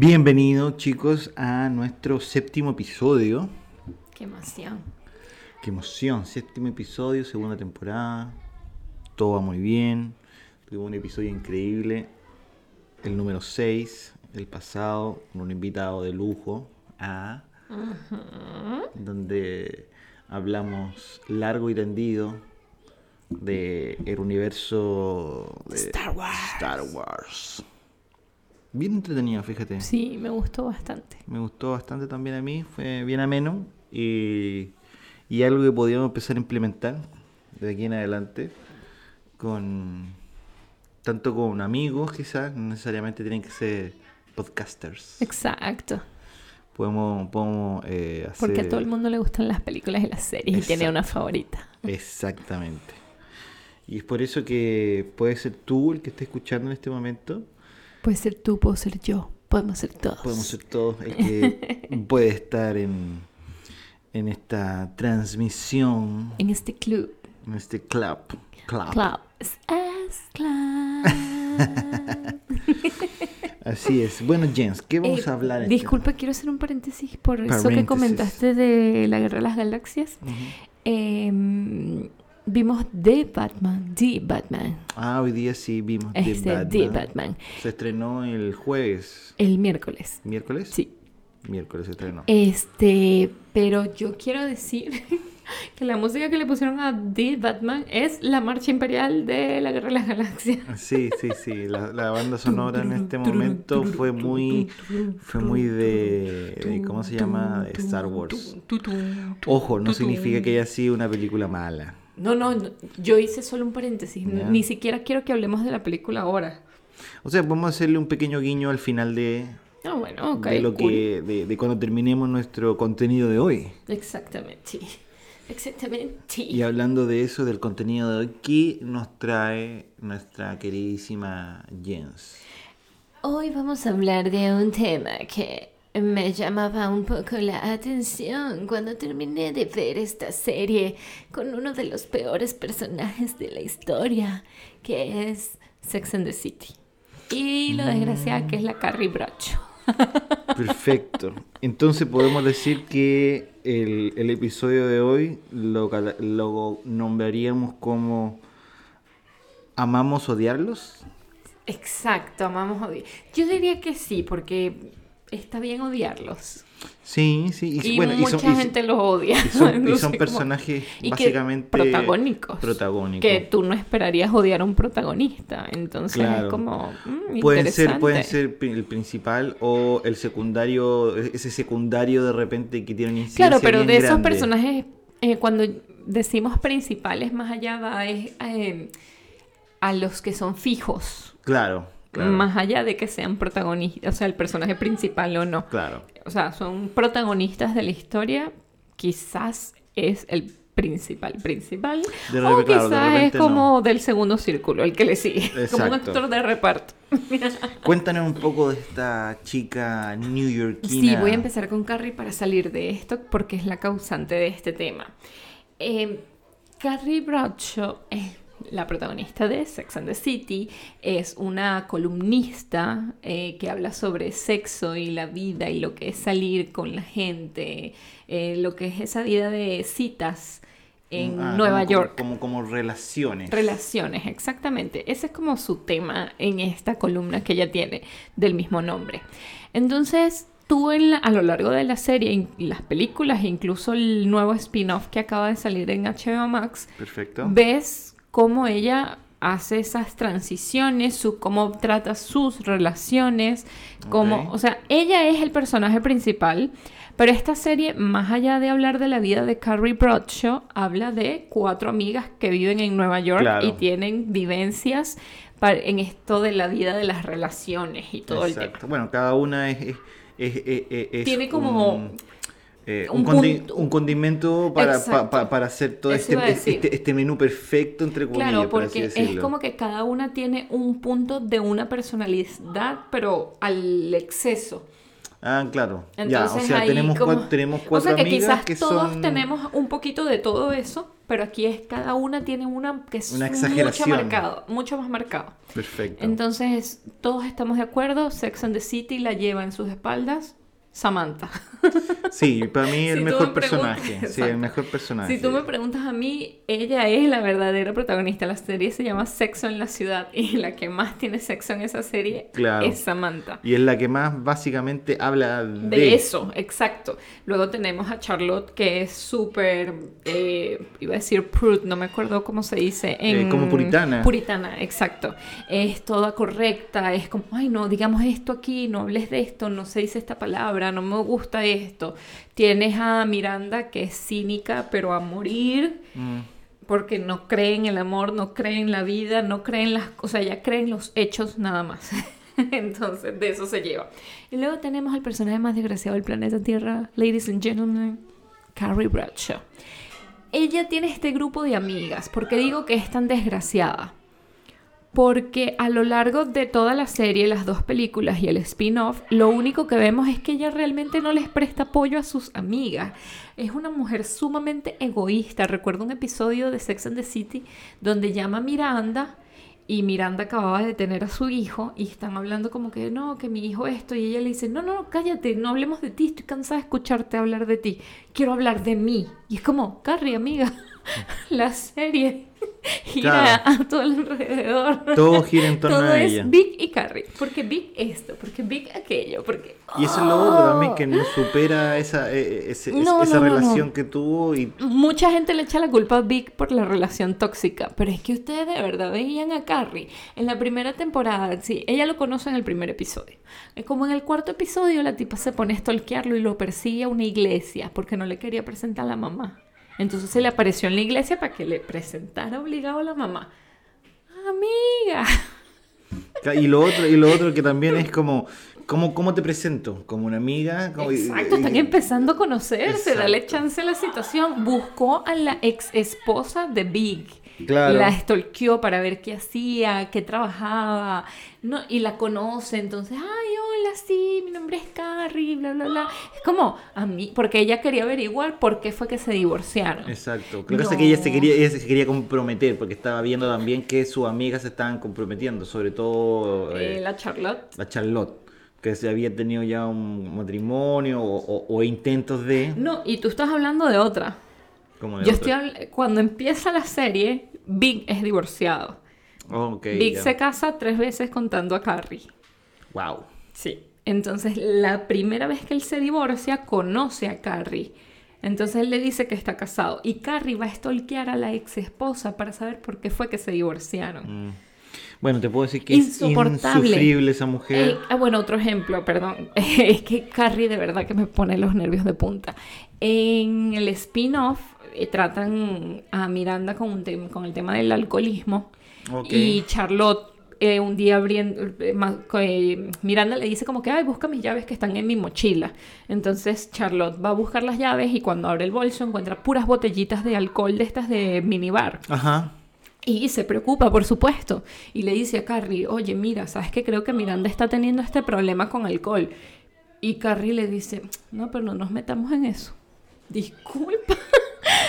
Bienvenidos chicos a nuestro séptimo episodio. Qué emoción. Qué emoción, séptimo episodio, segunda temporada. Todo va muy bien. Tuvimos un episodio increíble. El número 6, el pasado, con un invitado de lujo. A, donde hablamos largo y tendido de el universo de Star Wars. Star Wars. Bien entretenido, fíjate. Sí, me gustó bastante. Me gustó bastante también a mí, fue bien ameno y, y algo que podríamos empezar a implementar de aquí en adelante con tanto con amigos quizás, no necesariamente tienen que ser podcasters. Exacto. Podemos, podemos eh, hacer... Porque a todo el mundo le gustan las películas y las series y tiene una favorita. Exactamente. Y es por eso que puede ser tú el que esté escuchando en este momento. Puede ser tú, puedo ser yo. Podemos ser todos. Podemos ser todos el que puede estar en, en esta transmisión, En este club. en este club. Club. Club. Es Club. Así es. Bueno, Jens, ¿qué vamos Eh, a hablar? en Disculpa, quiero hacer un paréntesis por eso que comentaste de la Guerra de las Galaxias. este-. Em, vimos The Batman. The Batman. Ah, hoy día sí vimos The Este, Batman. The Batman. Se estrenó el jueves. El miércoles. ¿Miércoles? Sí. Miércoles se estrenó. Este, pero yo quiero decir que la música que le pusieron a The Batman es la marcha imperial de la Guerra de las Galaxias. Sí, sí, sí. La, la banda sonora en este momento fue muy, fue muy de, de- ¿cómo se llama? Star Wars. Ojo, no significa que haya sido una película mala. No, no, no, yo hice solo un paréntesis. Ni siquiera quiero que hablemos de la película ahora. O sea, podemos hacerle un pequeño guiño al final de, Ah, bueno, ok. de lo cool. que, de, de cuando terminemos nuestro contenido de hoy. Exactamente. Exactamente. Y hablando de eso, del contenido de hoy, ¿qué nos trae nuestra queridísima Jens? Hoy vamos a hablar de un tema que me llamaba un poco la atención cuando terminé de ver esta serie con uno de los peores personajes de la historia, que es Sex and the City. Y lo desgraciada que es la Carrie Bradshaw. Perfecto. Entonces podemos decir que el, el episodio de hoy lo, lo nombraríamos como ¿Amamos odiarlos? Exacto, amamos odiar. Yo diría que sí, porque está bien odiarlos. Sí, sí. Y, bueno, y mucha son, y- gente los odia. y son, No son cómo- personajes que básicamente protagónicos. protagónicos. Que tú no esperarías odiar a un protagonista. Entonces Claro. es como. mm, Pueden ser, pueden ser el principal o el secundario, ese secundario de repente que tiene incidencia Claro, pero bien de esos grande. personajes, eh, cuando decimos principales, más allá va es, eh, a los que son fijos. Claro, claro. Más allá de que sean protagonistas, o sea, el personaje principal o no. Claro. O sea, son protagonistas de la historia, quizás es el principal principal. De o claro, quizás es como del segundo círculo, el que le sigue. Como un actor de reparto. Cuéntanos un poco de esta chica newyorkina. Sí, voy a empezar con Carrie para salir de esto porque es la causante de este tema. Eh, Carrie Bradshaw es la protagonista de Sex and the City, es una columnista eh, que habla sobre sexo y la vida y lo que es salir con la gente, eh, lo que es esa vida de citas en Ah, Nueva como- York. Como, como, como relaciones. Relaciones, exactamente. Ese es como su tema en esta columna que ella tiene del mismo nombre. Entonces, tú en la- a lo largo de la serie, in- las películas e incluso el nuevo spin-off que acaba de salir en HBO Max, Perfecto. ves cómo ella hace esas transiciones, su, cómo trata sus relaciones, cómo, o sea, ella es el personaje principal, pero esta serie, más allá de hablar de la vida de Carrie Bradshaw, habla de cuatro amigas que viven en Nueva York Claro. y tienen vivencias pa- en esto de la vida de las relaciones y todo el Exacto. tema. Bueno, cada una es. es- es- es- es- es Tiene como un, eh, un un, condi- punto- un condimento para, pa- Exacto. pa- para hacer todo este, este, este menú perfecto, entre comillas. Claro, por porque es como que cada una tiene un punto de una personalidad, pero al exceso. Ah, claro. ya, o Entonces, sea, tenemos, como- cuatro, tenemos O cuatro sea que amigas quizás que todos son... tenemos un poquito de todo eso, pero aquí es cada una tiene una que es Una mucho marcado, mucho más marcado. Perfecto. Entonces, todos estamos de acuerdo, Sex and the City la lleva en sus espaldas Samantha. Sí, para mí el Si mejor me personaje. Sí, el mejor personaje. Si tú me preguntas a mí, ella es la verdadera protagonista. La serie se llama Sexo en la ciudad y la que más tiene sexo en esa serie Claro. es Samantha. Y es la que más básicamente habla de, De eso, exacto. Luego tenemos a Charlotte, que es súper, eh, iba a decir prude, no me acuerdo cómo se dice. En... Eh, como puritana. Puritana, exacto. Es toda correcta, es como, ay, no, digamos esto aquí, no hables de esto, no se dice esta palabra, no me gusta esto. Tienes a Miranda, que es cínica, pero a morir Mm, porque no cree en el amor, no cree en la vida, no cree en las cosas, ya cree en los hechos nada más. Entonces, de eso se lleva. Y luego tenemos al personaje más desgraciado del planeta Tierra, ladies and gentlemen, Carrie Bradshaw. Ella tiene este grupo de amigas. ¿Por qué digo que es tan desgraciada? Porque a lo largo de toda la serie, las dos películas y el spin-off, lo único que vemos es que ella realmente no les presta apoyo a sus amigas. Es una mujer sumamente egoísta. Recuerdo un episodio de Sex and the City donde llama a Miranda y Miranda acababa de tener a su hijo y están hablando como que no, que mi hijo esto y ella le dice, no, no, no, cállate, no hablemos de ti, estoy cansada de escucharte hablar de ti, quiero hablar de mí. Y es como, Carrie, amiga, la serie gira Claro. a todo alrededor. Todo gira en torno Todo a es ella. Big y Carrie, porque Big esto, porque Big aquello, porque... Y eso es lo otro también, que no supera esa, eh, ese- No, esa no, no, no. relación que tuvo y Mucha gente le echa la culpa a Vic por la relación tóxica, pero es que ustedes de verdad veían a Carrie en la primera temporada, sí, ella lo conoce en el primer episodio. Es como en el cuarto episodio la tipa se pone a stalkearlo y lo persigue a una iglesia porque no le quería presentar a la mamá. Entonces se le apareció en la iglesia para que le presentara obligado a la mamá. Amiga. Y lo otro, y lo otro que también es como, ¿cómo, cómo te presento? Como una amiga. Como, Exacto, están empezando a conocerse, Exacto. dale chance a la situación. Buscó a la ex esposa de Big. Claro. La stalkeó para ver qué hacía, qué trabajaba, ¿no? Y la conoce, entonces, ay, hola, sí, mi nombre es Carrie, bla, bla, bla. Es como a mí, porque ella quería averiguar por qué fue que se divorciaron. Exacto. Pasa es que ella se No. quería, ella se quería comprometer porque estaba viendo también que sus amigas se estaban comprometiendo, sobre todo Eh, eh, la Charlotte. la Charlotte, que se había tenido ya un matrimonio o, o- o intentos de... No, y tú estás hablando de otra. Como Yo estoy habl- cuando empieza la serie, Big es divorciado. Ok, Big se casa tres veces contando a Carrie. Wow. Sí. Entonces, la primera vez que él se divorcia, conoce a Carrie. Entonces él le dice que está casado. Y Carrie va a stalkear a la ex esposa para saber por qué fue que se divorciaron. Mm. Bueno, te puedo decir que es insufrible esa mujer. Eh, ah, bueno, otro ejemplo, perdón. es que Carrie de verdad que me pone los nervios de punta. En el spin-off eh, tratan a Miranda con, un tem- con el tema del alcoholismo. Y Charlotte eh, un día abriendo, eh, eh, Miranda le dice como que, ay, busca mis llaves que están en mi mochila. Entonces Charlotte va a buscar las llaves y cuando abre el bolso encuentra puras botellitas de alcohol de estas de minibar. Ajá. Y se preocupa, por supuesto. Y le dice a Carrie, oye, mira, ¿sabes que creo que Miranda está teniendo este problema con alcohol? Y Carrie le dice, no, pero no nos metamos en eso. Disculpa.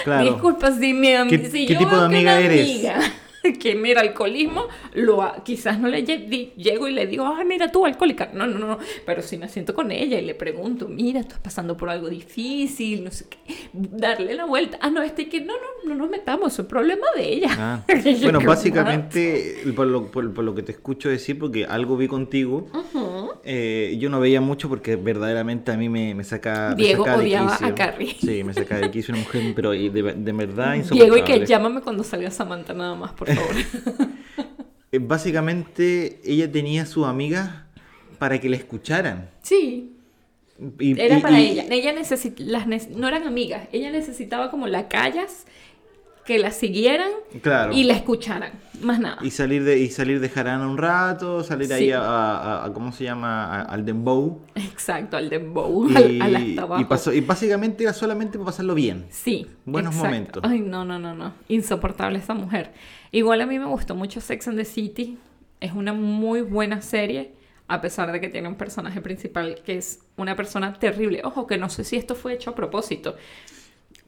Claro. Disculpa, si, mi ¿Qué- si qué yo tipo de amiga eres? amiga que mira alcoholismo, lo ha- quizás no le lle- llego y le digo, ay, mira tú, alcohólica. No, no, no, pero si me siento con ella y le pregunto, mira, estás pasando por algo difícil, no sé qué, darle la vuelta. Ah, no, este que no, no, no nos metamos, es un problema de ella. Ah. Bueno, básicamente, por lo, por- por lo que te escucho decir, porque algo vi contigo, eh, yo no veía mucho porque verdaderamente a mí me, me saca. me Diego saca de odiaba a Carrie. Sí, me saca de quicio una mujer, pero de, de verdad Diego, y que llámame cuando salga Samantha nada más, por favor. Eh, Básicamente, ella tenía sus amigas para que la escucharan. sí, Y- era y- para y- ella. Ella necesi- las no eran amigas, ella necesitaba como la callas, que la siguieran Claro. y la escucharan, más nada. Y salir de, y salir de jarana un rato, salir ahí a, a- a- ¿cómo se llama? A- al dembow. Exacto, al dembow, Y, al, al hasta abajo. y pasó- y básicamente era solamente para pasarlo bien. Sí. Buenos exacto. momentos. Ay, no, no, no, no. Insoportable esa mujer. Igual a mí me gustó mucho Sex and the City. Es una muy buena serie. a pesar de que tiene un personaje principal que es una persona terrible. Ojo, que no sé si esto fue hecho a propósito.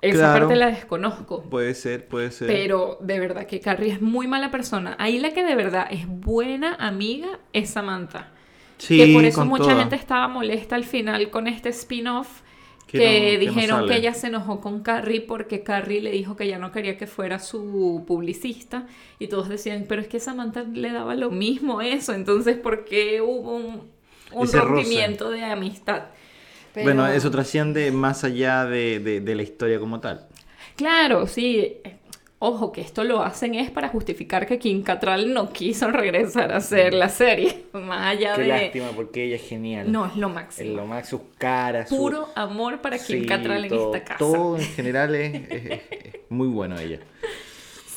Esa Claro. parte la desconozco. Puede ser, puede ser. Pero de verdad que Carrie es muy mala persona. Ahí la que de verdad es buena amiga es Samantha. sí, que por eso mucha toda. gente estaba molesta al final con este spin-off. Que Que, no- que no dijeron que ella se enojó con Carrie porque Carrie le dijo que ya no quería que fuera su publicista. Y todos decían, pero es que Samantha le daba lo mismo eso. Entonces, ¿por qué hubo un, rompimiento de amistad? Pero- Bueno, eso trasciende más allá de, de- de la historia como tal. Claro, sí. Ojo, que esto lo hacen es para justificar que Kim Cattrall no quiso regresar a hacer la serie. Más allá Qué de... lástima, porque ella es genial. No, es lo máximo. lo más, sus caras. su- Puro amor para Kim Sí, Cattrall en todo- esta casa. Todo en general es, es- es- es muy bueno ella.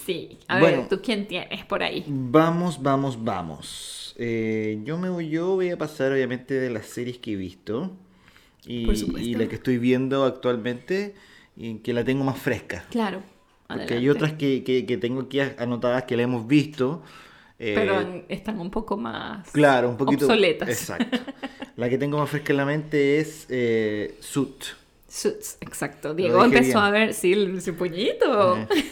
Sí. A Bueno. ver, ¿tú quién tienes por ahí? Vamos, vamos, vamos. Eh, yo me voy, yo voy a pasar obviamente de las series que he visto y, Por supuesto. y la que estoy viendo actualmente y que la tengo más fresca. Claro. Porque hay adelante. otras que, que- que tengo aquí anotadas que la hemos visto. eh, Pero están un poco más claro, un poquito obsoletas. Exacto. La que tengo más fresca en la mente es eh, Suit. Suits, exacto. Diego empezó bien. a ver, sí, el- su puñito. Eh,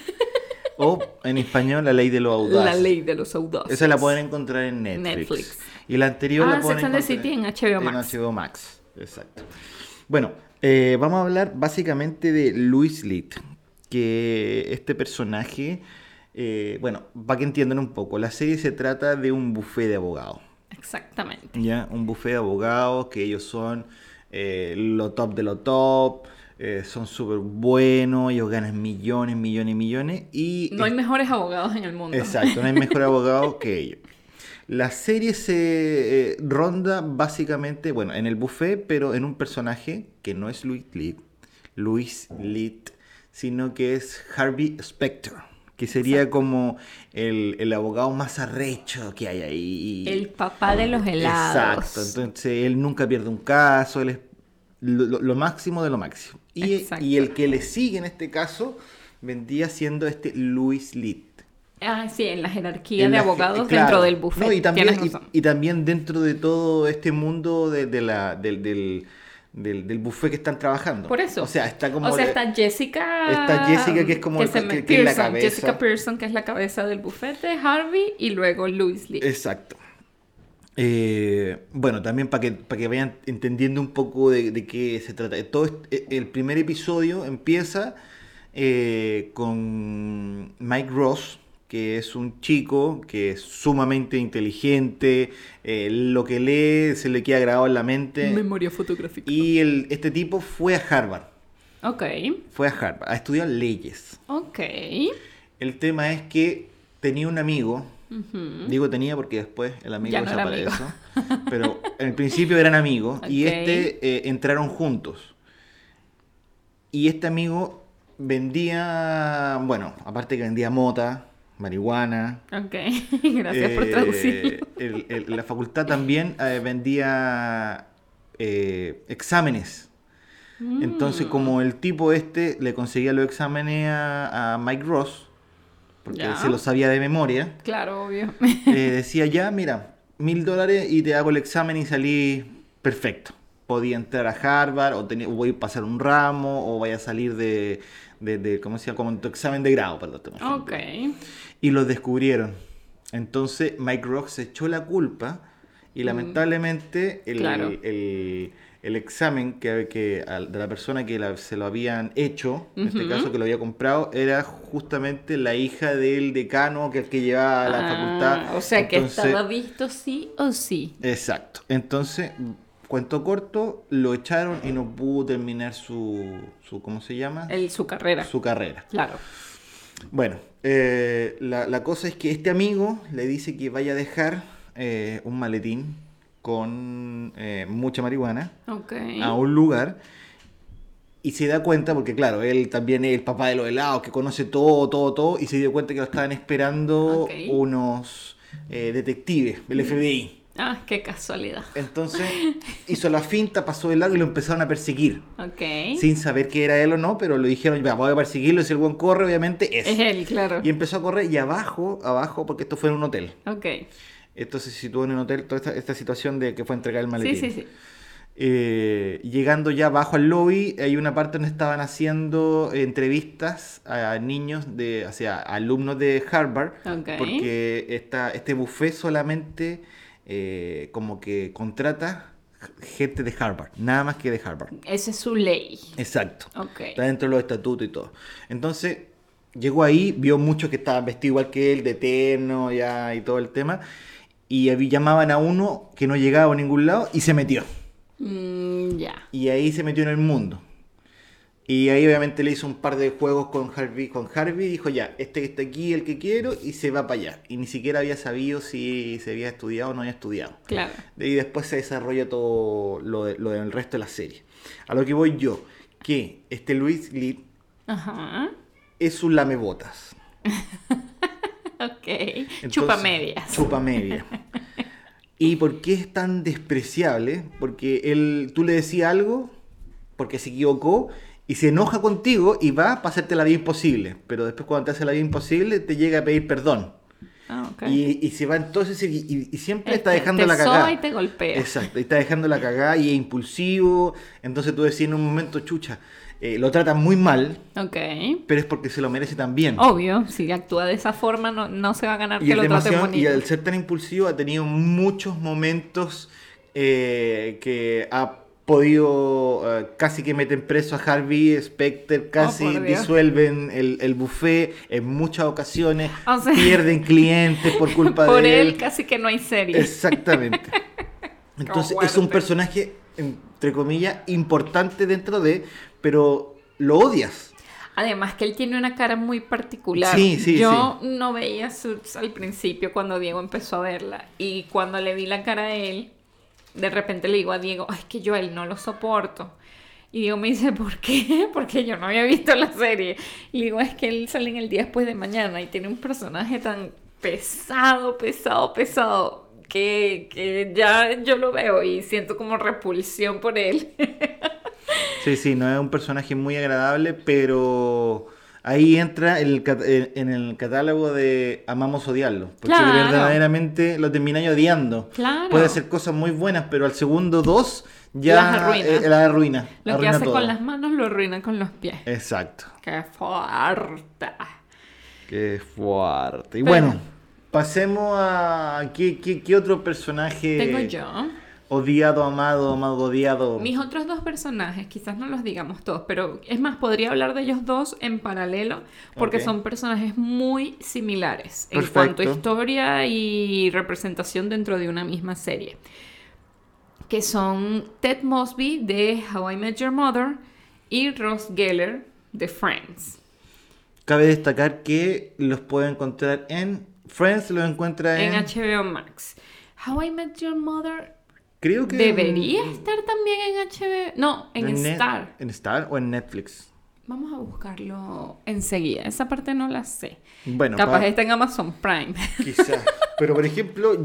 O en español La Ley de lo Audaz. La ley de los audaces. Esa la pueden encontrar en Netflix. Netflix. Y la anterior Ah, la pueden Sex the encontrar City en HBO Max. En HBO Max, exacto. Bueno, eh, vamos a hablar básicamente de Louis Litt, que este personaje, eh, bueno, para que entiendan un poco, la serie se trata de un buffet de abogados. Exactamente. ¿ya? Un buffet de abogados que ellos son eh, lo top de lo top, eh, son súper buenos, ellos ganan millones, millones, millones y... No hay mejores abogados en el mundo. Exacto, no hay mejor abogado que ellos. La serie se eh, ronda básicamente, bueno, en el buffet, pero en un personaje que no es Louis Litt, Louis Litt, sino que es Harvey Specter, que sería como el, el abogado más arrecho que hay ahí. El papá de los helados. Exacto, entonces él nunca pierde un caso, él es lo, máximo de lo máximo. Y, y el que le sigue en este caso vendría siendo este Louis Litt. Ah, sí, en la jerarquía En de la- abogados claro. dentro del buffet. No, y, también, Tienes y, razón. y también dentro de todo este mundo de, de la, del, del, del, del buffet que están trabajando. Por eso. O sea, está como... O sea, está Jessica. Está Jessica, que es como el- se que- me- que es la cabeza. Jessica Pearson, que es la cabeza del bufete, Harvey y luego Louis Lee. Exacto. Eh, bueno, también para que, para que vayan entendiendo un poco de, de qué se trata. Todo este- el primer episodio empieza eh, con Mike Ross, que es un chico que es sumamente inteligente, eh, lo que lee se le queda grabado en la mente. Memoria fotográfica. Y el, este tipo fue a Harvard, Ok, fue a Harvard a estudiar leyes. ok. El tema es que tenía un amigo, digo tenía porque después el amigo Ya no desapareció, pero en el principio eran amigos y Ok. este eh, entraron juntos. Y este amigo vendía, bueno, aparte que vendía mota, marihuana. Ok, gracias por eh, el- el- la facultad también eh, vendía eh, exámenes. Entonces, Mm. como el tipo este le conseguía los exámenes a, a Mike Ross, porque Ya. él se lo sabía de memoria, Claro, obvio. eh, decía ya, mira, mil dólares y te hago el examen y salí perfecto. Podía entrar a Harvard o, tenía, o voy a pasar un ramo o vaya a salir de, de, de- ¿cómo se llama? Como tu examen de grado, perdón. Ok. Y los descubrieron. Entonces Mike Rock se echó la culpa y lamentablemente el, Claro. el- el examen que, que de la persona que la- se lo habían hecho, en este caso que lo había comprado, era justamente la hija del decano que el que llevaba a la Ah, facultad. O sea que estaba visto sí o sí. Exacto. Entonces, cuento corto, lo echaron y no pudo terminar su, su ¿cómo se llama? El, su carrera. Su carrera. Claro. Bueno, eh, la, la cosa es que este amigo le dice que vaya a dejar eh, un maletín con eh, mucha marihuana a un lugar y se da cuenta, porque claro, él también es el papá de los helados, que conoce todo, todo, todo, y se dio cuenta que lo estaban esperando unos eh, detectives, el FBI. Ah, qué casualidad. Entonces hizo la finta, pasó de largo y lo empezaron a perseguir. Ok. Sin saber que era él o no, pero lo dijeron, ya, voy a perseguirlo, y si el buen corre, obviamente es. Es él, claro. Y empezó a correr y abajo, abajo, porque esto fue en un hotel. Ok. Esto se sitúa en un hotel, toda esta, esta situación de que fue entregar el maletín. Sí, sí, sí. Eh, llegando ya abajo al lobby, hay una parte donde estaban haciendo entrevistas a niños, de, o sea, alumnos de Harvard, Ok. porque esta, este buffet solamente eh, como que contrata gente de Harvard, nada más que de Harvard. Esa es su ley. Exacto. Ok. Está dentro de los estatutos y todo. Entonces, llegó ahí, vio muchos que estaban vestidos igual que él, de terno ya y todo el tema, y llamaban a uno que no llegaba a ningún lado y se metió. Mm, ya. Y ahí se metió en el mundo. Y ahí obviamente le hizo un par de juegos con Harvey, con Harvey y dijo ya, este que está aquí, el que quiero, y se va para allá. Y ni siquiera había sabido si se había estudiado o no había estudiado. Claro. Y después se desarrolla todo lo, de- lo del resto de la serie. A lo que voy yo, que este Luis Lee Ajá. es un lamebotas. Ok. Entonces, Chupa medias. Chupa media. ¿Y por qué es tan despreciable? Porque él, tú le decías algo, porque se equivocó, y se enoja contigo y va para hacerte la vida imposible. Pero después cuando te hace la vida imposible, te llega a pedir perdón. Ah, ok. Y, y se va entonces y, y- y siempre está dejando te la cagada. y te golpea. Exacto, y está dejando la cagada y es impulsivo. Entonces tú decís en un momento, chucha, eh, lo tratan muy mal, Ok. pero es porque se lo merece también. Obvio, si actúa de esa forma no, no se va a ganar y, que lo trate demasiado- bonito. y al ser tan impulsivo ha tenido muchos momentos eh, que ha podido eh, casi que meten preso a Harvey Specter, casi Oh, por Dios. disuelven el, el buffet en muchas ocasiones, O sea, pierden clientes por culpa Por de él casi que no hay serie. Exactamente. Entonces es un personaje, entre comillas, importante dentro de, pero lo odias. Además que él tiene una cara muy particular. Sí, sí, Yo no veía Suits al principio cuando Diego empezó a verla. Y cuando le vi la cara a él, de repente le digo a Diego, ay, que yo él no lo soporto. Y Diego me dice, ¿por qué? Porque yo no había visto la serie. Y digo, es que él sale en el día después de mañana y tiene un personaje tan pesado, pesado, pesado, que, que ya yo lo veo y siento como repulsión por él. Sí, sí, no es un personaje muy agradable, pero ahí entra el cat- en el catálogo de amamos odiarlo. Porque Claro. verdaderamente lo termináis odiando. Claro. Puede hacer cosas muy buenas, pero al segundo dos ya Las arruina. eh, las arruina. Lo que hace todo. con las manos lo arruina con los pies. Exacto. Qué fuerte. Qué fuerte. Y Pero- bueno, pasemos a. ¿Qué, qué, qué otro personaje Tengo yo. Odiado, amado, amado, odiado? Mis otros dos personajes, quizás no los digamos todos, pero es más, podría hablar de ellos dos en paralelo, porque son personajes muy similares en cuanto a historia y representación dentro de una misma serie. Que son Ted Mosby de How I Met Your Mother y Ross Geller de Friends. Cabe destacar que los puede encontrar en Friends, los encuentra en. En HBO Max. How I Met Your Mother creo que. debería en- estar también en HBO. No, en, Net- Star. ¿En Star o en Netflix? Vamos a buscarlo enseguida. Esa parte no la sé. Bueno, Capaz pa- está en Amazon Prime. quizás. Pero por ejemplo,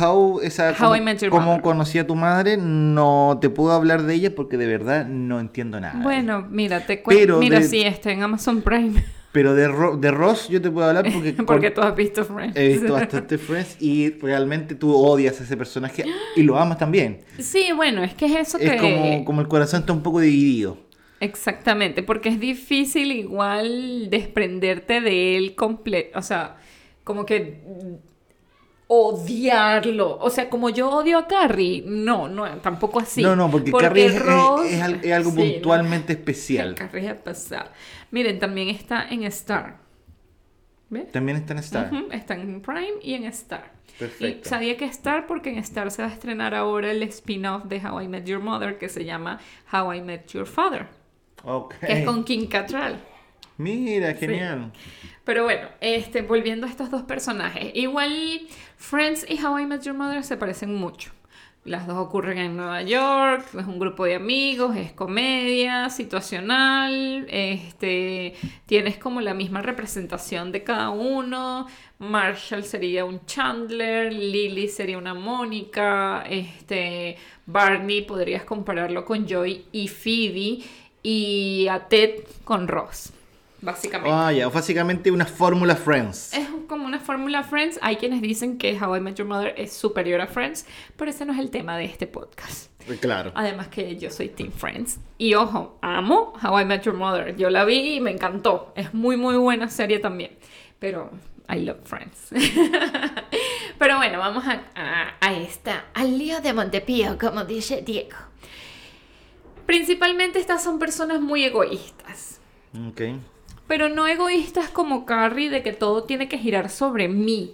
How, esa, How cómo- conocí a tu madre, no te puedo hablar de ella porque de verdad no entiendo nada. bueno, mira, te cuento. Pero Mira, de- sí, está en Amazon Prime. Pero de, Ro- de Ross yo te puedo hablar porque, Porque tú has visto Friends. he visto bastante Friends y realmente tú odias a ese personaje y lo amas también. Sí, bueno, es que es eso que. Es como, como el corazón está un poco dividido. Exactamente, porque es difícil igual desprenderte de él completo. O sea, como que odiarlo. O sea, como yo odio a Carrie, no, no, tampoco así. No, no, porque, Carrie es, Ross- es al- es algo sí, no. puntualmente especial. Carrie es pasar. Miren, también está en Star. ¿Ves? También está en Star. Ujú, Está en Prime y en Star. Perfecto. Y sabía que Star porque en Star se va a estrenar ahora el spin-off de How I Met Your Mother que se llama How I Met Your Father, Ok. que es con Kim Cattrall. Mira, genial. Pero bueno, este, volviendo a estos dos personajes. Igual Friends y How I Met Your Mother se parecen mucho. Las dos ocurren en Nueva York, es un grupo de amigos, es comedia, situacional, este, tienes como la misma representación de cada uno. Marshall sería un Chandler, Lily sería una Mónica, este, Barney podrías compararlo con Joy y Phoebe y a Ted con Ross. Básicamente. Ah, ya, básicamente una fórmula Friends. Es como una fórmula Friends. Hay quienes dicen que How I Met Your Mother es superior a Friends, pero ese no es el tema de este podcast. Claro. Además que yo soy Team Friends. Y ojo, amo How I Met Your Mother. Yo la vi y me encantó. Es muy, muy buena serie también. Pero I love Friends. Pero bueno, vamos a, a, a esta. Al lío de Montepío, como dice Diego. Principalmente estas son personas muy egoístas. Ok. Pero no egoístas como Carrie de que todo tiene que girar sobre mí.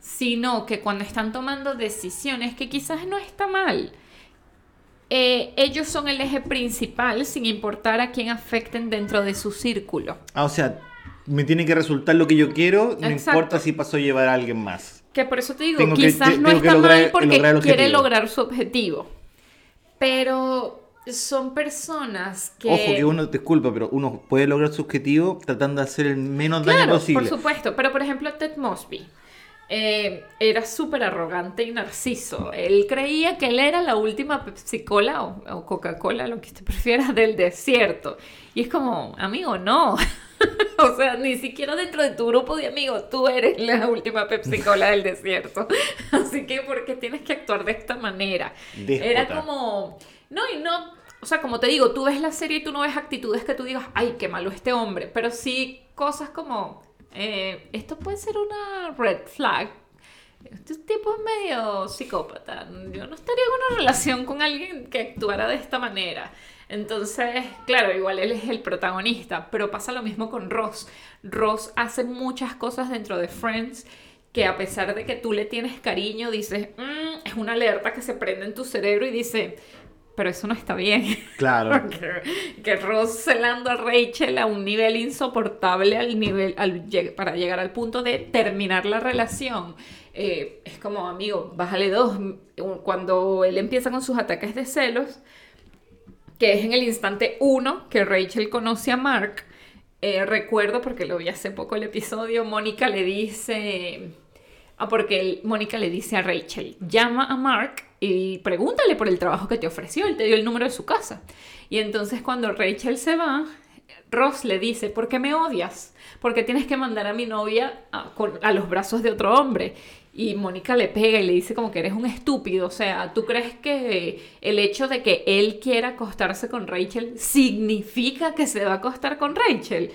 Sino que cuando están tomando decisiones que quizás no está mal. eh, ellos son el eje principal sin importar a quién afecten dentro de su círculo. Ah, o sea, me tiene que resultar lo que yo quiero, no Exacto. importa si pasó a llevar a alguien más. Que por eso te digo, Tengo quizás no está lograr- mal porque lograr quiere lograr su objetivo. Pero son personas que... Ojo que uno, disculpa, pero uno puede lograr su objetivo tratando de hacer el menos daño Claro, posible. por supuesto. Pero, por ejemplo, Ted Mosby eh, era súper arrogante y narciso. Él creía que él era la última Pepsi-Cola o, o Coca-Cola, lo que usted prefiera, del desierto. Y es como, amigo, no. o sea, ni siquiera dentro de tu grupo de amigos tú eres la última Pepsi-Cola del desierto. Así que, ¿por qué tienes que actuar de esta manera? Era como... No, y no... O sea, como te digo, tú ves la serie y tú no ves actitudes que tú digas, ay, qué malo este hombre. Pero sí cosas como, eh, esto puede ser una red flag. Este tipo es medio psicópata. Yo no estaría en una relación con alguien que actuara de esta manera. Entonces, claro, igual él es el protagonista, pero pasa lo mismo con Ross. Ross hace muchas cosas dentro de Friends que a pesar de que tú le tienes cariño, dices, "Mm", es una alerta que se prende en tu cerebro y dice, pero eso no está bien. Claro. que, que Ross celando a Rachel a un nivel insoportable al nivel, al para llegar al punto de terminar la relación. Eh, es como, amigo, bájale dos. Cuando él empieza con sus ataques de celos, que es en el instante uno que Rachel conoce a Mark, eh, recuerdo porque lo vi hace poco el episodio, Mónica le dice... Ah, porque Mónica le dice a Rachel, llama a Mark y pregúntale por el trabajo que te ofreció, él te dio el número de su casa. Y entonces cuando Rachel se va, Ross le dice, ¿por qué me odias? Porque tienes que mandar a mi novia a, a los brazos de otro hombre. Y Mónica le pega y le dice como que eres un estúpido. O sea, ¿tú crees que el hecho de que él quiera acostarse con Rachel significa que se va a acostar con Rachel?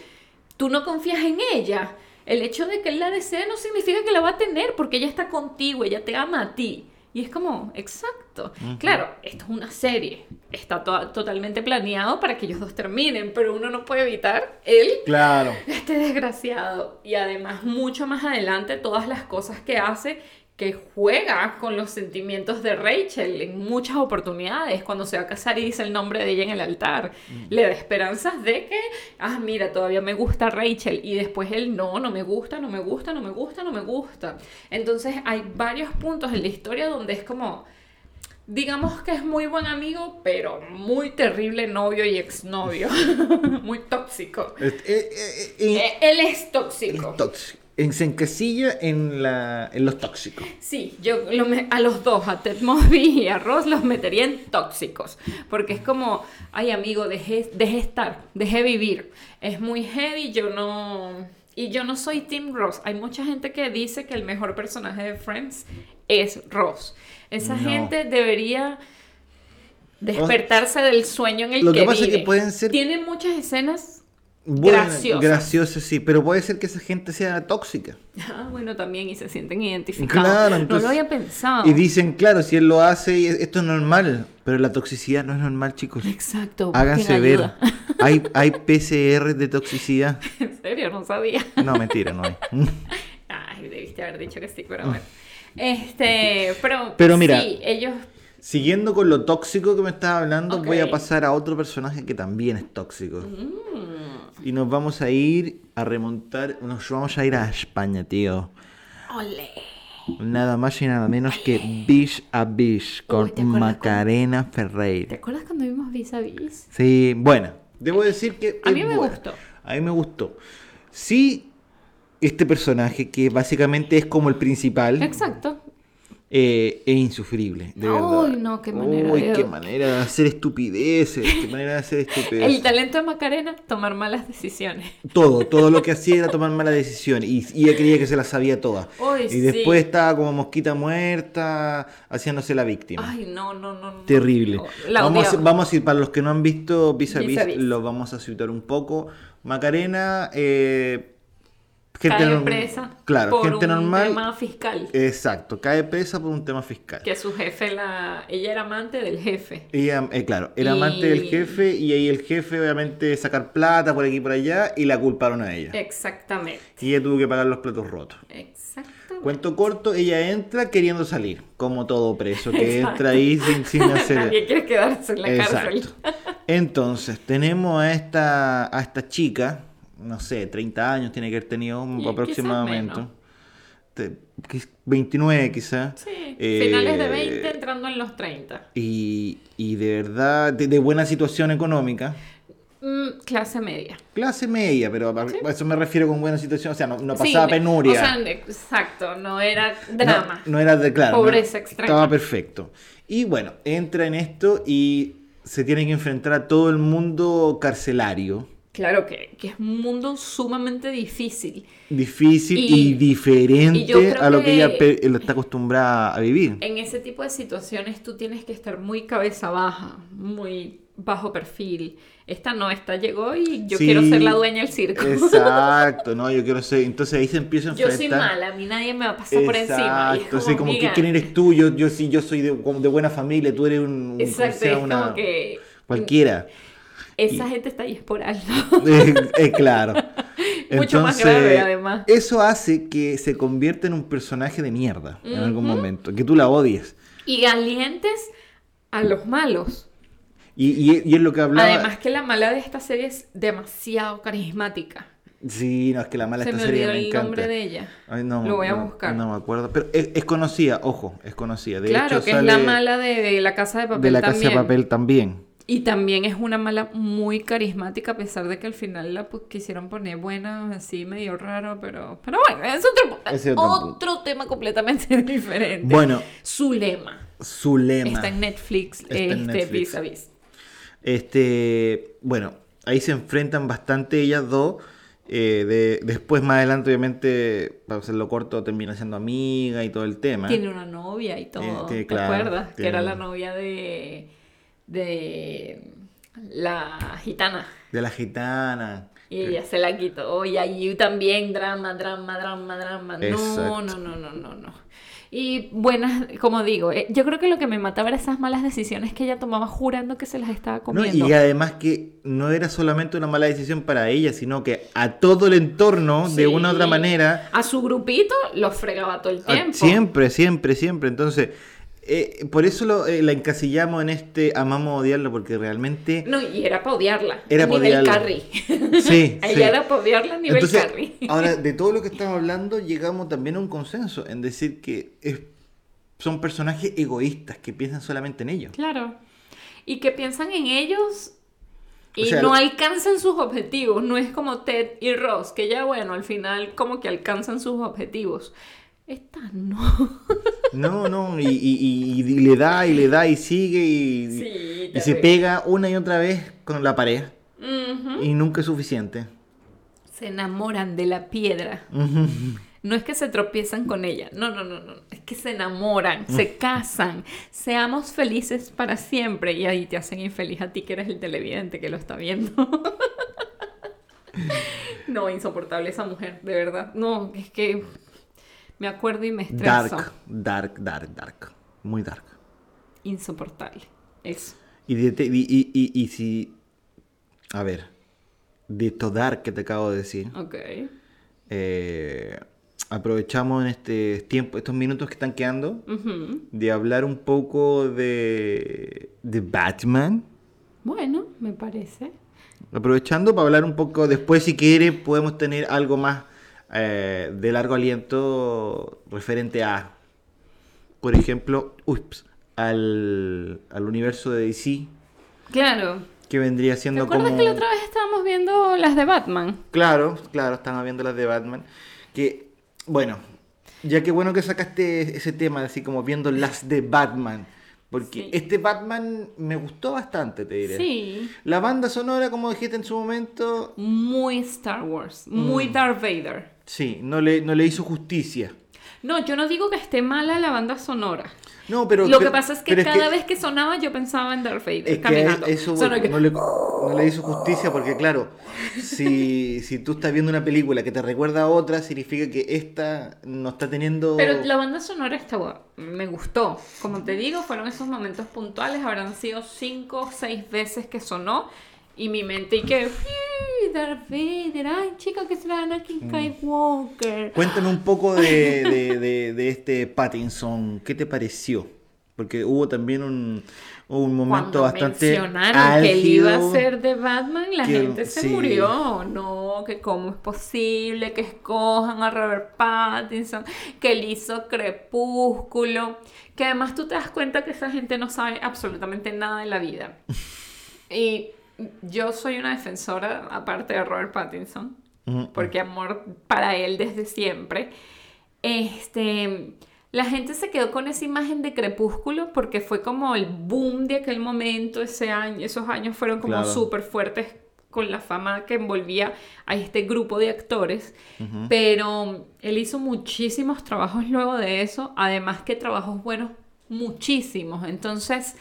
Tú no confías en ella. El hecho de que él la desee no significa que la va a tener porque ella está contigo, ella te ama a ti. Y es como, exacto. Claro, esto es una serie. Está to- totalmente planeado para que ellos dos terminen, pero uno no puede evitar él Claro. este desgraciado. Y además, mucho más adelante, todas las cosas que hace, que juega con los sentimientos de Rachel en muchas oportunidades. Cuando se va a casar y dice el nombre de ella en el altar, le da esperanzas de que, ah, mira, todavía me gusta Rachel. Y después él, no, no me gusta, no me gusta, no me gusta, no me gusta. Entonces, hay varios puntos en la historia donde es como digamos que es muy buen amigo, pero muy terrible novio y exnovio. muy tóxico. Eh, eh, eh, Eh, Él es tóxico. tóxico. En- Se encasilla en, la, en los tóxicos. Sí, yo lo me- a los dos, a Ted Mosby y a Ross, los metería en tóxicos. Porque es como, ay amigo, deje, deje estar, deje vivir. Es muy heavy, yo no... Y yo no soy Team Ross. Hay mucha gente que dice que el mejor personaje de Friends es Ross. Esa No. gente debería despertarse del sueño en el Lo que que pasa es que pueden ser- Tiene muchas escenas Bueno. Gracioso, sí, pero puede ser que esa gente sea tóxica. Ah, bueno, también y se sienten identificados. Claro, no lo había pensado. Y dicen, claro, si él lo hace, esto es normal. Pero la toxicidad no es normal, chicos. Exacto. Háganse ver. Hay, hay PCR de toxicidad. en serio, no sabía. No, mentira, no hay. Ay, debiste haber dicho que sí, pero bueno. Este, pero, Pero mira. sí, ellos Siguiendo con lo tóxico que me estaba hablando, voy a pasar a otro personaje que también es tóxico. Mm. Y nos vamos a ir a remontar, nos vamos a ir a España, tío. Ole. Nada más y nada menos que Bish a Bish con Uy, ¿te Macarena ¿Te Ferreira. acuerdas cuando vimos Vis a Vis? Sí, bueno, debo decir que... A mí me buena. gustó. A mí me gustó. Sí, este personaje que básicamente es como el principal, Exacto. Eh, es insufrible, de verdad. no, qué manera Uy, de- qué manera de hacer estupideces, qué manera de hacer El estupideces. talento de Macarena, tomar malas decisiones. Todo, todo lo que hacía era tomar malas decisiones y, y ella creía que se las sabía todas. Uy, y sí. después estaba como mosquita muerta, haciéndose la víctima. Ay, no, no, no. no. Terrible. La vamos, a, vamos a ir, para los que no han visto Vis a Vis Vis, a Vis. lo vamos a situar un poco. Macarena, eh, gente Cae presa Claro, por gente un normal. tema fiscal. Exacto, cae presa por un tema fiscal. Que su jefe, la... ella era amante del jefe. Ella, eh, claro, era Y- amante del jefe y ahí el jefe obviamente sacar plata por aquí y por allá y la culparon a ella. Exactamente. Y ella tuvo que pagar los platos rotos. Exactamente. Cuento corto, ella entra queriendo salir, como todo preso, que Exacto. entra ahí sin, sin hacer... Nadie quiere quedarse en la cárcel. Entonces, tenemos a esta, a esta chica, no sé, 30 años tiene que haber tenido Y quizás aproximadamente. menos. Te- quiz- 29 quizás. Sí, Eh, finales de 20 entrando en los 30. Y, y de verdad, de, de buena situación económica. Mm, clase media. Clase media, pero a, a eso me refiero con buena situación. O sea, no, no Sí, pasaba penuria. O sea, exacto, no era No- drama. No, era de claro. no- Pobreza extrema. Estaba perfecto. Y bueno, entra en esto y se tiene que enfrentar a todo el mundo carcelario. Claro que, que es un mundo sumamente difícil. Difícil y, Y- diferente y yo a lo que, ella lo está acostumbrada a vivir. En ese tipo de situaciones tú tienes que estar muy cabeza baja, muy bajo perfil. Esta no, esta llegó y yo Sí, quiero ser la dueña del circo. Exacto, no, yo quiero ser. Entonces ahí se empieza a Yo enfrentar. soy mala, a mí nadie me va a pasar por encima. Exacto, sí, como que quién eres tú, yo, yo sí, yo soy de, como de buena familia, tú eres un, un- Exacto, sea es una- como que cualquiera. Esa gente está ahí es por algo. Eh, eh, claro. Mucho más grave, además. Eso hace que se convierta en un personaje de mierda en algún momento, que tú la odies. Y alientes a los malos. Y, y- y es lo que hablaba. Además que la mala de esta serie es demasiado carismática. Sí, no, es que la mala Se esta me serie olvidó me el encanta. nombre de ella. Ay, no, Lo voy a no, buscar. No me acuerdo. Pero es, es conocida, ojo, es conocida. De claro, hecho, que es la mala de, de la casa de papel de la casa también. de papel también. Y también es una mala muy carismática, a pesar de que al final la pu- quisieron poner buena, así medio raro, pero, pero bueno, es otro, otro otro, tema completamente diferente. Bueno, Su lema su lema. está en Netflix, Está en este, Netflix. vis a vis. Este, bueno, ahí se enfrentan bastante ellas dos. eh, de, después, más adelante, obviamente, para hacerlo corto, termina siendo amiga y todo el tema. Tiene una novia y todo, Eh, tiene- ¿te claro, acuerdas? Que era la novia de, de la gitana. De la gitana. Y ella se la quitó. Y ahí también drama, drama, drama, drama. No, no, no, no, no, no. Y buenas, como digo, eh, yo creo que lo que me mataba era esas malas decisiones que ella tomaba jurando que se las estaba ¿no? comiendo. Y además que no era solamente una mala decisión para ella, sino que a todo el entorno, de una u otra manera, A su grupito los fregaba todo el a- tiempo. siempre, siempre, siempre. Entonces, eh, por eso lo, eh, la encasillamos en este amamos odiarlo, porque realmente... No, y era para odiarla. Era a nivel odiarla. Carrie. Sí, A sí. ella era para odiarla a nivel Entonces, ahora, de todo lo que estamos hablando, llegamos también a un consenso en decir que es- son personajes egoístas que piensan solamente en ellos. Claro. Y que piensan en ellos y O sea, no alcanzan sus objetivos. No es como Ted y Ross, que ya bueno, al final como que alcanzan sus objetivos. Esta no. No, no, y, y- y- y le da y le da y sigue y, Sí, y se pega una y otra vez con la pared y nunca es suficiente. Se enamoran de la piedra. No es que se tropiezan con ella. No, no, no, no. Es que se enamoran, se casan. Seamos felices para siempre. Y ahí te hacen infeliz a ti que eres el televidente que lo está viendo. no, insoportable esa mujer, de verdad. No, es que me acuerdo y me estreso. Dark, dark, dark, dark. Muy dark. Insoportable. Eso. Y, de- te- y, y- y- y si... A ver, de esto dark que te acabo de decir, Ok. eh, aprovechamos en este tiempo, estos minutos que están quedando, de hablar un poco de, de Batman. Bueno, me parece. Aprovechando para hablar un poco, después si quiere podemos tener algo más eh, de largo aliento referente a, por ejemplo, ups, al, al universo de DC, Claro. que vendría ¿Te siendo acuerdas como... que la otra vez estábamos viendo las de Batman? Claro, claro, estamos viendo las de Batman, que, bueno, Ya que bueno que sacaste ese tema, así como viendo las de Batman. Porque Sí. este Batman me gustó bastante, te diré. Sí. La banda sonora, como dijiste en su momento, Muy Star Wars, Mm. muy Darth Vader. Sí, no le, no le hizo justicia. No, yo no digo que esté mala la banda sonora. No, pero... Lo que pero- pasa es que cada vez que sonaba yo pensaba en Darth Vader Es que caminando. eso que- no, le, no le hizo justicia porque, claro, si, si tú estás viendo una película que te recuerda a otra, significa que esta no está teniendo... Pero la banda sonora estaba, me gustó. Como te digo, fueron esos momentos puntuales. Habrán sido cinco o seis veces que sonó. Y mi mente y que... "Uy, Darth Vader, ay chica que será Mm. Anakin Skywalker. Cuéntame un poco de, de- de- de este Pattinson. ¿Qué te pareció? Porque hubo también un, un momento Cuando bastante mencionaron que él iba a álgido. ser de Batman, la que- gente se sí. murió. No, que cómo es posible que escojan a Robert Pattinson, que él hizo Crepúsculo, que además tú te das cuenta que esa gente no sabe absolutamente nada de la vida. Y yo soy una defensora, aparte de Robert Pattinson, porque amor para él desde siempre. Este, la gente se quedó con esa imagen de Crepúsculo porque fue como el boom de aquel momento, ese año, esos años fueron como Claro. súper fuertes con la fama que envolvía a este grupo de actores, pero él hizo muchísimos trabajos luego de eso, además que trabajos buenos, muchísimos. Entonces,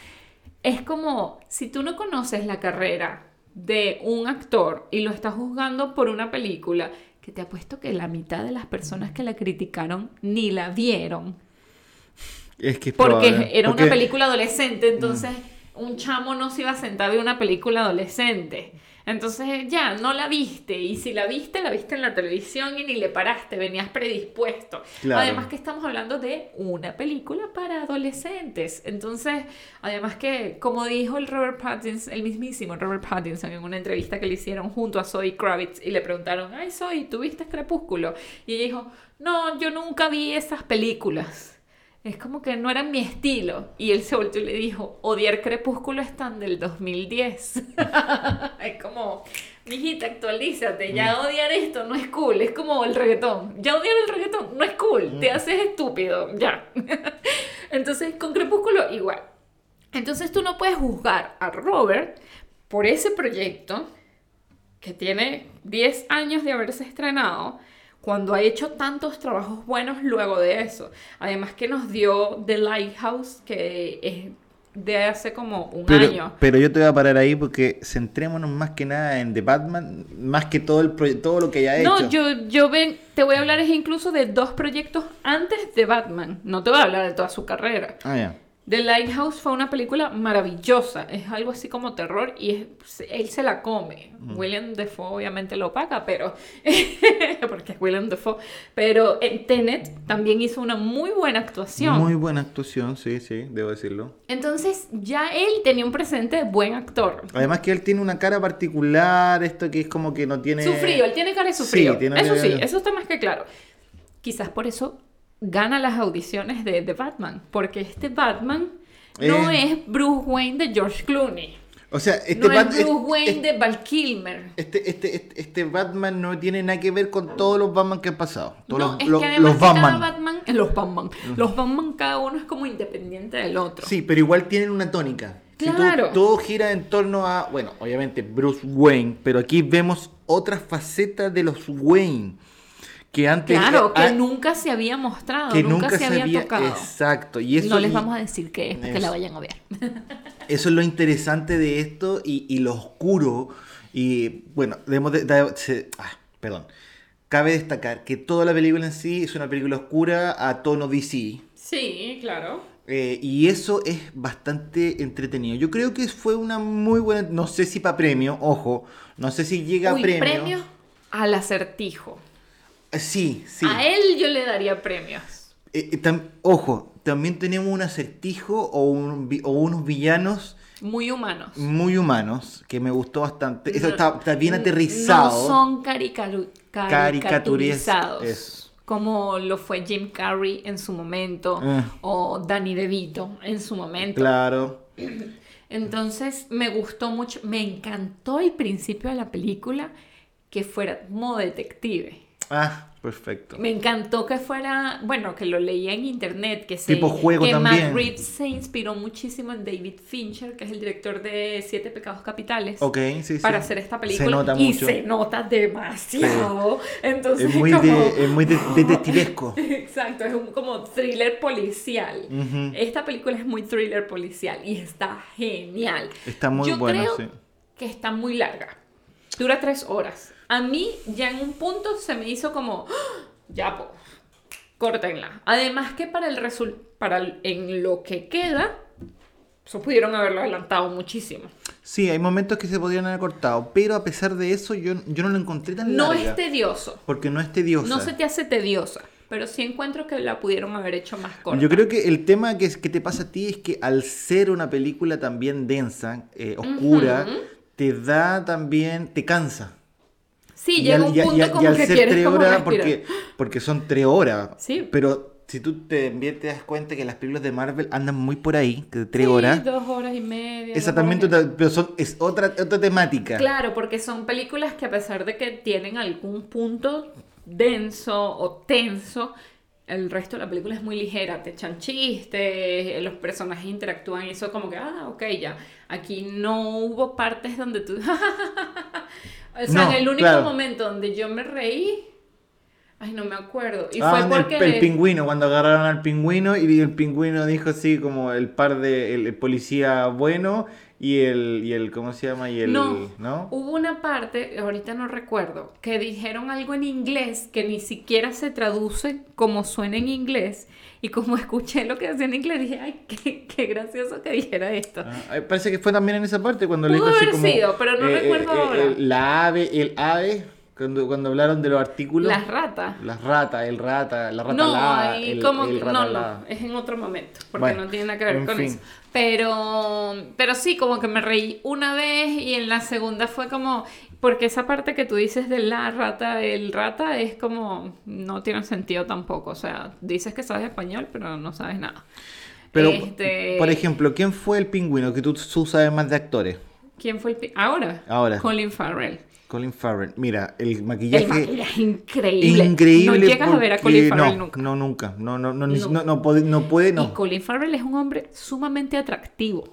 es como si tú no conoces la carrera de un actor y lo estás juzgando por una película, que te apuesto que la mitad de las personas que la criticaron ni la vieron. Es que es Porque probable. era Porque- una película adolescente, entonces un chamo no se iba a sentar ver una película adolescente. Entonces ya, no la viste. Y si la viste, la viste en la televisión y ni le paraste, venías predispuesto. Claro. Además que estamos hablando de una película para adolescentes. Entonces, además que, como dijo el Robert Pattinson, el mismísimo Robert Pattinson en una entrevista que le hicieron junto a Zoe Kravitz y le preguntaron, ay Zoe, ¿tú viste Crepúsculo? Y ella dijo, no, yo nunca vi esas películas. Es como que no era mi estilo. Y él se volteó y le dijo, odiar Crepúsculo es tan del 2010. es como, mijita, actualízate. Ya odiar esto no es cool. Es como el reggaetón. Ya odiar el reggaetón no es cool. Te haces estúpido. Ya. Entonces, con Crepúsculo igual. Entonces tú no puedes juzgar a Robert por ese proyecto que tiene 10 años de haberse estrenado, cuando ha hecho tantos trabajos buenos luego de eso. Además que nos dio The Lighthouse, que es de hace como un Pero, año. pero yo te voy a parar ahí porque centrémonos más que nada en The Batman, más que todo, el todo lo que haya No, hecho. yo, yo ven, te voy a hablar es incluso de dos proyectos antes de Batman. No te voy a hablar de toda su carrera. Ah, ya. The Lighthouse fue una película maravillosa, es algo así como terror y es- él se la come. William Defoe obviamente lo paga, pero porque es William Defoe, pero en Tenet también hizo una muy buena actuación. Muy buena actuación, sí, sí, debo decirlo. Entonces ya él tenía un presente de buen actor. Además que él tiene una cara particular, esto que es como que no tiene... Sufrido, él tiene cara de sufrido. Sí, tiene eso sí, eso está más que claro. Quizás por eso gana las audiciones de, de Batman, porque este Batman no Eh. es Bruce Wayne de George Clooney. O sea, este, no Bat- es Bruce Wayne de Val Kilmer. este, este, este, este Batman no tiene nada que ver con todos los Batman que han pasado. Todos No, los, es que además los cada Batman. Eh, los Batman, los Batman cada uno es como independiente del otro. Sí, pero igual tienen una tónica. Si tú- Claro. todo gira en torno a, bueno, obviamente Bruce Wayne, pero aquí vemos otra faceta de los Wayne que antes Claro, que ah, nunca se había mostrado, que nunca, se había, tocado. exacto, y eso no les vamos a decir qué es, porque la vayan a ver. Eso es lo interesante de esto y, y lo oscuro. Y bueno, debemos de- ah, perdón. Cabe destacar que toda la película en sí es una película oscura a tono DC. Sí, claro. eh, y eso es bastante entretenido. Yo creo que fue una muy buena. No sé si para premio, ojo. No sé si llega Uy, a premio. premio al acertijo. Sí, sí. A él yo le daría premios. Eh, eh, tam- ojo, también tenemos un acertijo o, un vi- o unos villanos Muy humanos. muy humanos que me gustó bastante. Eso No- está, está bien aterrizado. No son caricaru- caricaturizados. Como lo fue Jim Carrey en su momento. Eh. O Danny DeVito en su momento. Claro. Entonces me gustó mucho. Me encantó el principio de la película que fuera modo detective. Ah, perfecto. Me encantó que fuera, bueno, que lo leía en internet, que se, Tipo juego que también. Matt Reeves se inspiró muchísimo en David Fincher, que es el director de Siete Pecados Capitales, Ok, sí, sí. para hacer esta película. Se nota y mucho. se nota demasiado. Entonces Es muy, como... de, es muy de- detectivesco. Exacto, es un como thriller policial. Esta película es muy thriller policial y está genial. Está muy Yo buena, creo sí. que está muy larga. Dura tres horas. A mí ya en un punto se me hizo como, ¡Ah! ya pues, córtenla. Además que para el resul para el- en lo que queda, eso pudieron haberlo adelantado muchísimo. Sí, hay momentos que se podrían haber cortado, pero a pesar de eso yo, yo no lo encontré tan No larga. es tedioso, Porque no es tediosa. no se te hace tediosa, pero sí encuentro que la pudieron haber hecho más corta. Yo creo que el tema que, es- que te pasa a ti es que al ser una película también densa, eh, oscura, te da también, te cansa. Sí, llega un punto y a- y como al que ser quieres tres como horas, respirar. porque, porque son tres horas. Sí. Pero si tú te, te das cuenta que las películas de Marvel andan muy por ahí, de tres Sí, horas. dos horas y media. Esa dos también, horas y tú te- pero son, es otra, otra temática. Claro, porque son películas que a pesar de que tienen algún punto denso o tenso, el resto de la película es muy ligera, te echan chistes, los personajes interactúan y eso como que, ah, ok, ya. Aquí no hubo partes donde tú... o sea, No, en el único claro. momento donde yo me reí, ay, no me acuerdo. Y Ah, fue el- porque... el, pingüino, cuando agarraron al pingüino y el pingüino dijo así como el par de el, el policía bueno y el, y el ¿cómo se llama? Y el, No, ¿no? hubo una parte, ahorita no recuerdo, que dijeron algo en inglés que ni siquiera se traduce como suena en inglés. Y como escuché lo que decía en inglés, dije, ay, qué, qué gracioso que dijera esto. Ah, eh, parece que fue también en esa parte cuando le dijo así haber como sido, pero no recuerdo ahora. el- la ave, el ave, cuando, cuando hablaron de los artículos. Las ratas. Las ratas, el rata, la rata No, ahí el, como el rata no, alada. no, es en otro momento, porque Bueno, no tiene nada que ver con fin. eso. Pero, pero sí, como que me reí una vez y en la segunda fue como, porque esa parte que tú dices de la rata, el rata es como, no tiene sentido tampoco, o sea, dices que sabes español, pero no sabes nada. Pero, Este, por ejemplo, ¿quién fue el pingüino que tú, tú sabes más de actores? ¿Quién fue el... Ahora. Ahora. Colin Farrell. Colin Farrell. Mira, el maquillaje... El maquillaje increíble. Increíble. No llegas a ver a Colin Farrell no, nunca. No, nunca. No, no, no, No. no, no puede, no puede, Y no. Colin Farrell es un hombre sumamente atractivo.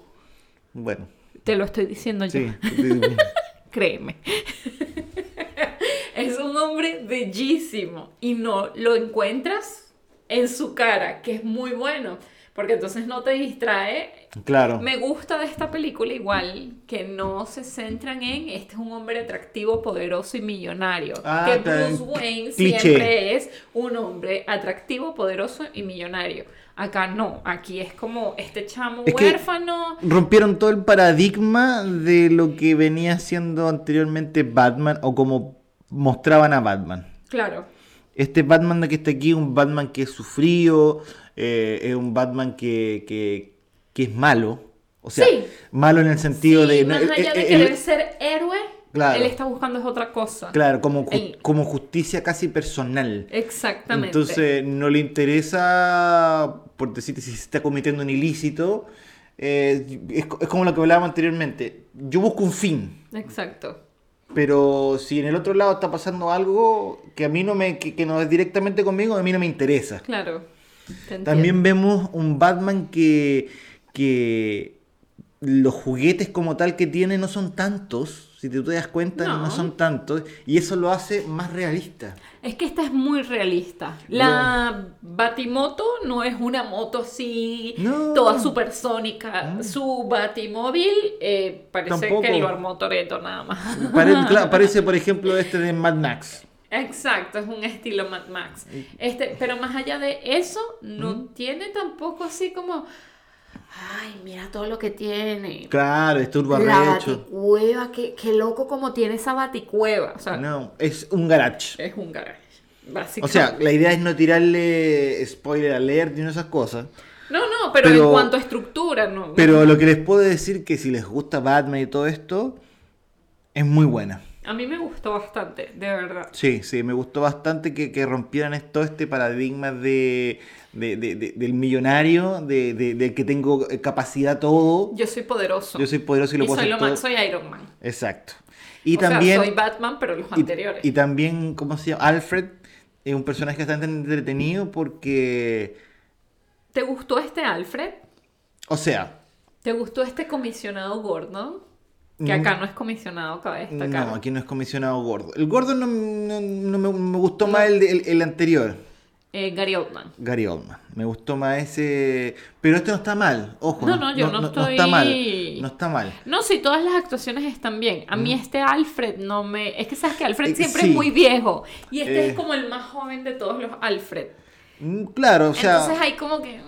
Bueno, Te lo estoy diciendo yo. sí. Créeme. es un hombre bellísimo y no lo encuentras en su cara, que es muy bueno, porque entonces no te distrae. claro. Me gusta de esta película igual que no se centran en este es un hombre atractivo, poderoso y millonario. Ah, que Bruce. Wayne Cliché. siempre es un hombre atractivo, poderoso y millonario. Acá no, aquí es como este chamo Es huérfano. Rompieron todo el paradigma de lo que venía siendo anteriormente Batman o como mostraban a Batman. Claro. Este Batman que está aquí, un Batman que es sufrido, eh, es un Batman que, que, que es malo. O sea, Sí. malo en el sentido Sí, de... más no, allá eh, de eh, querer el- ser héroe, Claro. él está buscando es otra cosa. Claro, como, El- como justicia casi personal. Exactamente. Entonces no le interesa, por decirte, si se está cometiendo un ilícito. eh, es, es como lo que hablábamos anteriormente. Yo busco un fin, Exacto. Pero si en el otro lado está pasando algo que a mí no me, que, que no es directamente conmigo, a mí no me interesa. Claro. También vemos un Batman que, que los juguetes como tal que tiene no son tantos. Si tú te das cuenta, no, No. son tantos. Y eso lo hace más realista. Es que esta es muy realista. La Batimoto no es una moto así, No. toda supersónica. Ah. Su Batimóvil eh, parece Tampoco. que lo armó Toreto nada más. Pare- claro, parece, por ejemplo, este de Mad Max. Exacto, es un estilo Mad Max. Este, pero más allá de eso, no tiene tampoco así como. Ay, mira todo lo que tiene. Claro, es turbo La baticueva, qué, qué loco como tiene esa baticueva. O sea, No, es un garage. es un garage. O sea, la idea es no tirarle spoiler alert y no esas cosas. no, no, pero, pero- en cuanto a estructura, no. Pero lo que les puedo decir que si les gusta Batman y todo esto, es muy buena. A mí me gustó bastante, de verdad. Sí, sí, me gustó bastante que, que rompieran esto, este paradigma de, de- de- de- del millonario, de, de- del que tengo eh, capacidad todo. Yo soy poderoso. Yo soy poderoso y lo puedo soy, hacer lo soy Iron Man. Exacto. Y o sea, también... soy Batman, pero los y- anteriores. Y, también, ¿cómo se llama? Alfred, Es un personaje bastante entretenido porque, ¿Te gustó este Alfred? o sea, ¿Te gustó este comisionado gordo? Que acá no es comisionado, cabe destacar. no, aquí no es comisionado gordo. El gordo no, no- no me, me gustó más el, el- el anterior, Eh, Gary Oldman. Gary Oldman. Me gustó más ese... Pero este no está mal, ojo. No, no, yo no está estoy- mal, no está mal. No, sí, todas las actuaciones están bien. A mí este Alfred no me... Es que sabes que Alfred Eh, siempre sí. es muy viejo. Y este Eh. es como el más joven de todos los Alfred. Mm, Claro, o sea... Entonces hay como que...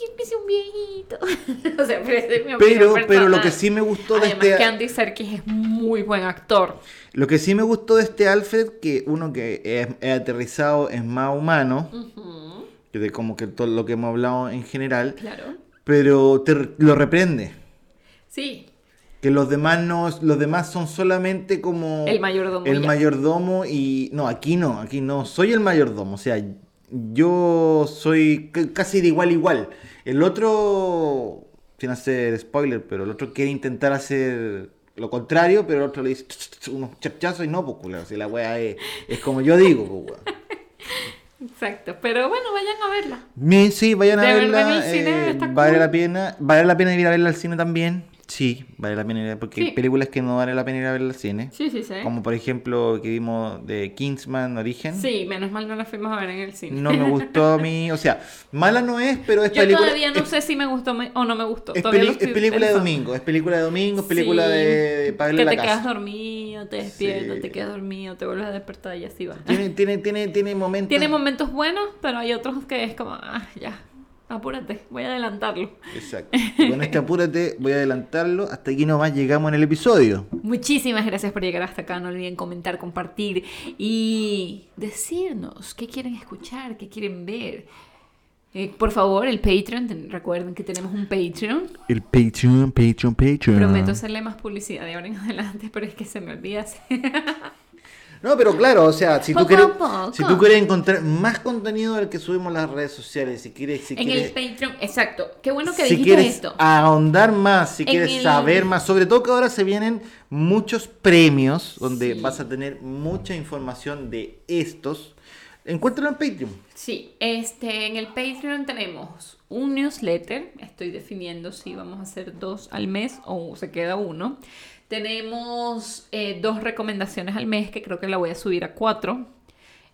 "Ay, yo ser un viejito. o sea, pero es mi Pero, pero lo que sí me gustó de Además este... que Andy Serkis es muy buen actor. Lo que sí me gustó de este Alfred, que uno que es, es aterrizado es más humano, que de como que todo lo que hemos hablado en general, Claro. pero te lo reprende. Sí. Que los demás no, los demás son solamente como El mayordomo el ya. mayordomo y no, aquí no, aquí no soy el mayordomo, o sea, yo soy casi de igual igual. El otro sin hacer spoiler, pero el otro quiere intentar hacer lo contrario, pero el otro le dice unos chapchazos y no, pues si la wea es, es como yo digo, pues. Exacto. Pero bueno, vayan a verla. Sí, vayan a De verla. cine eh, vale cool. la pena. Vale la pena ir a verla al cine también. Sí, vale la pena ir a porque Sí. hay películas que no vale la pena ir a verla al cine. Sí, sí, sí. Como por ejemplo que vimos de Kingsman Origen. Sí, menos mal no la fuimos a ver en el cine. No me gustó a mí. O sea, mala no es, pero es Yo película. todavía no es, sé si me gustó o no me gustó. es peli- es película de domingo. Es película de domingo, es película Sí, de. para verla Que la te casa. quedas dormido, te despiertas, Sí. te quedas dormido, te vuelves a despertar y así va. Tiene, tiene, tiene, tiene momentos. Tiene momentos buenos, pero hay otros que es como, ah, ya, apúrate, voy a adelantarlo. Exacto. Con este apúrate, voy a adelantarlo. Hasta aquí nomás llegamos en el episodio. Muchísimas gracias por llegar hasta acá. No olviden comentar, compartir y decirnos qué quieren escuchar, qué quieren ver. Eh, por favor, el Patreon, recuerden que tenemos un Patreon. El Patreon, Patreon, Patreon. Prometo hacerle más publicidad de ahora en adelante, pero es que se me olvida. No, pero claro, o sea, si tú quieres, si tú quieres encontrar más contenido del que subimos en las redes sociales, si quieres, si en quieres, el Patreon, exacto. Qué bueno que si dijiste quieres esto. ahondar más, si En quieres el- saber más, sobre todo que ahora se vienen muchos premios donde Sí. vas a tener mucha información de estos. Encuéntralo en Patreon. Sí, este, en el Patreon tenemos un newsletter. Estoy definiendo si vamos a hacer dos al mes o se queda uno. Tenemos eh, dos recomendaciones al mes que creo que la voy a subir a cuatro.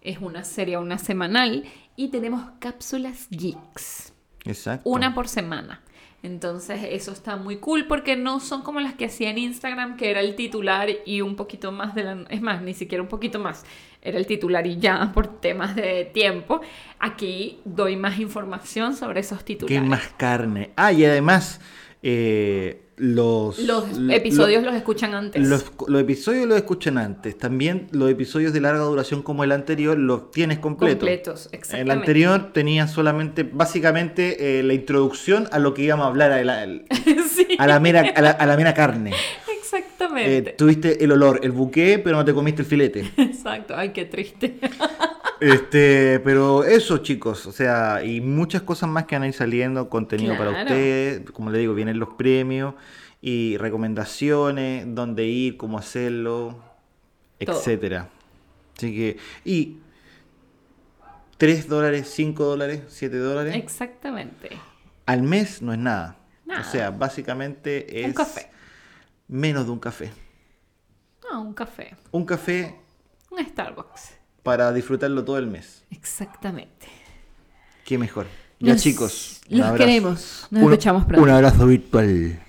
Es una serie, una semanal. Y tenemos cápsulas geeks. Exacto. Una por semana. Entonces eso está muy cool porque no son como las que hacía en Instagram, que era el titular y un poquito más de la... Es más, ni siquiera un poquito más. Era el titular y ya por temas de tiempo. Aquí doy más información sobre esos que titulares. hay más carne. Ah, y además, eh, los, Los lo- episodios los escuchan antes. Los, los episodios los escuchan antes. También los episodios de larga duración como el anterior los tienes completos. completos, El exactamente. anterior tenía solamente, básicamente, eh, la introducción a lo que íbamos a hablar, a la, sí, a la mera, a la, a la mera carne. Eh, exactamente. tuviste el olor, el buque, pero no te comiste el filete. Exacto. Ay, qué triste. Este, pero eso, chicos, o sea, y muchas cosas más que van a ir saliendo, contenido para ustedes, como le digo, vienen los premios y recomendaciones, dónde ir, cómo hacerlo, Todo. etcétera. Así que, y 3 dólares, 5 dólares, 7 dólares exactamente. al mes no es nada. Nada. O sea, básicamente es Un café. Menos de un café. Ah, un café. Un café Un Starbucks. para disfrutarlo todo el mes. Exactamente. Qué mejor. Ya Los- chicos. Los abrazo. queremos. Nos Un- escuchamos pronto. Un abrazo virtual.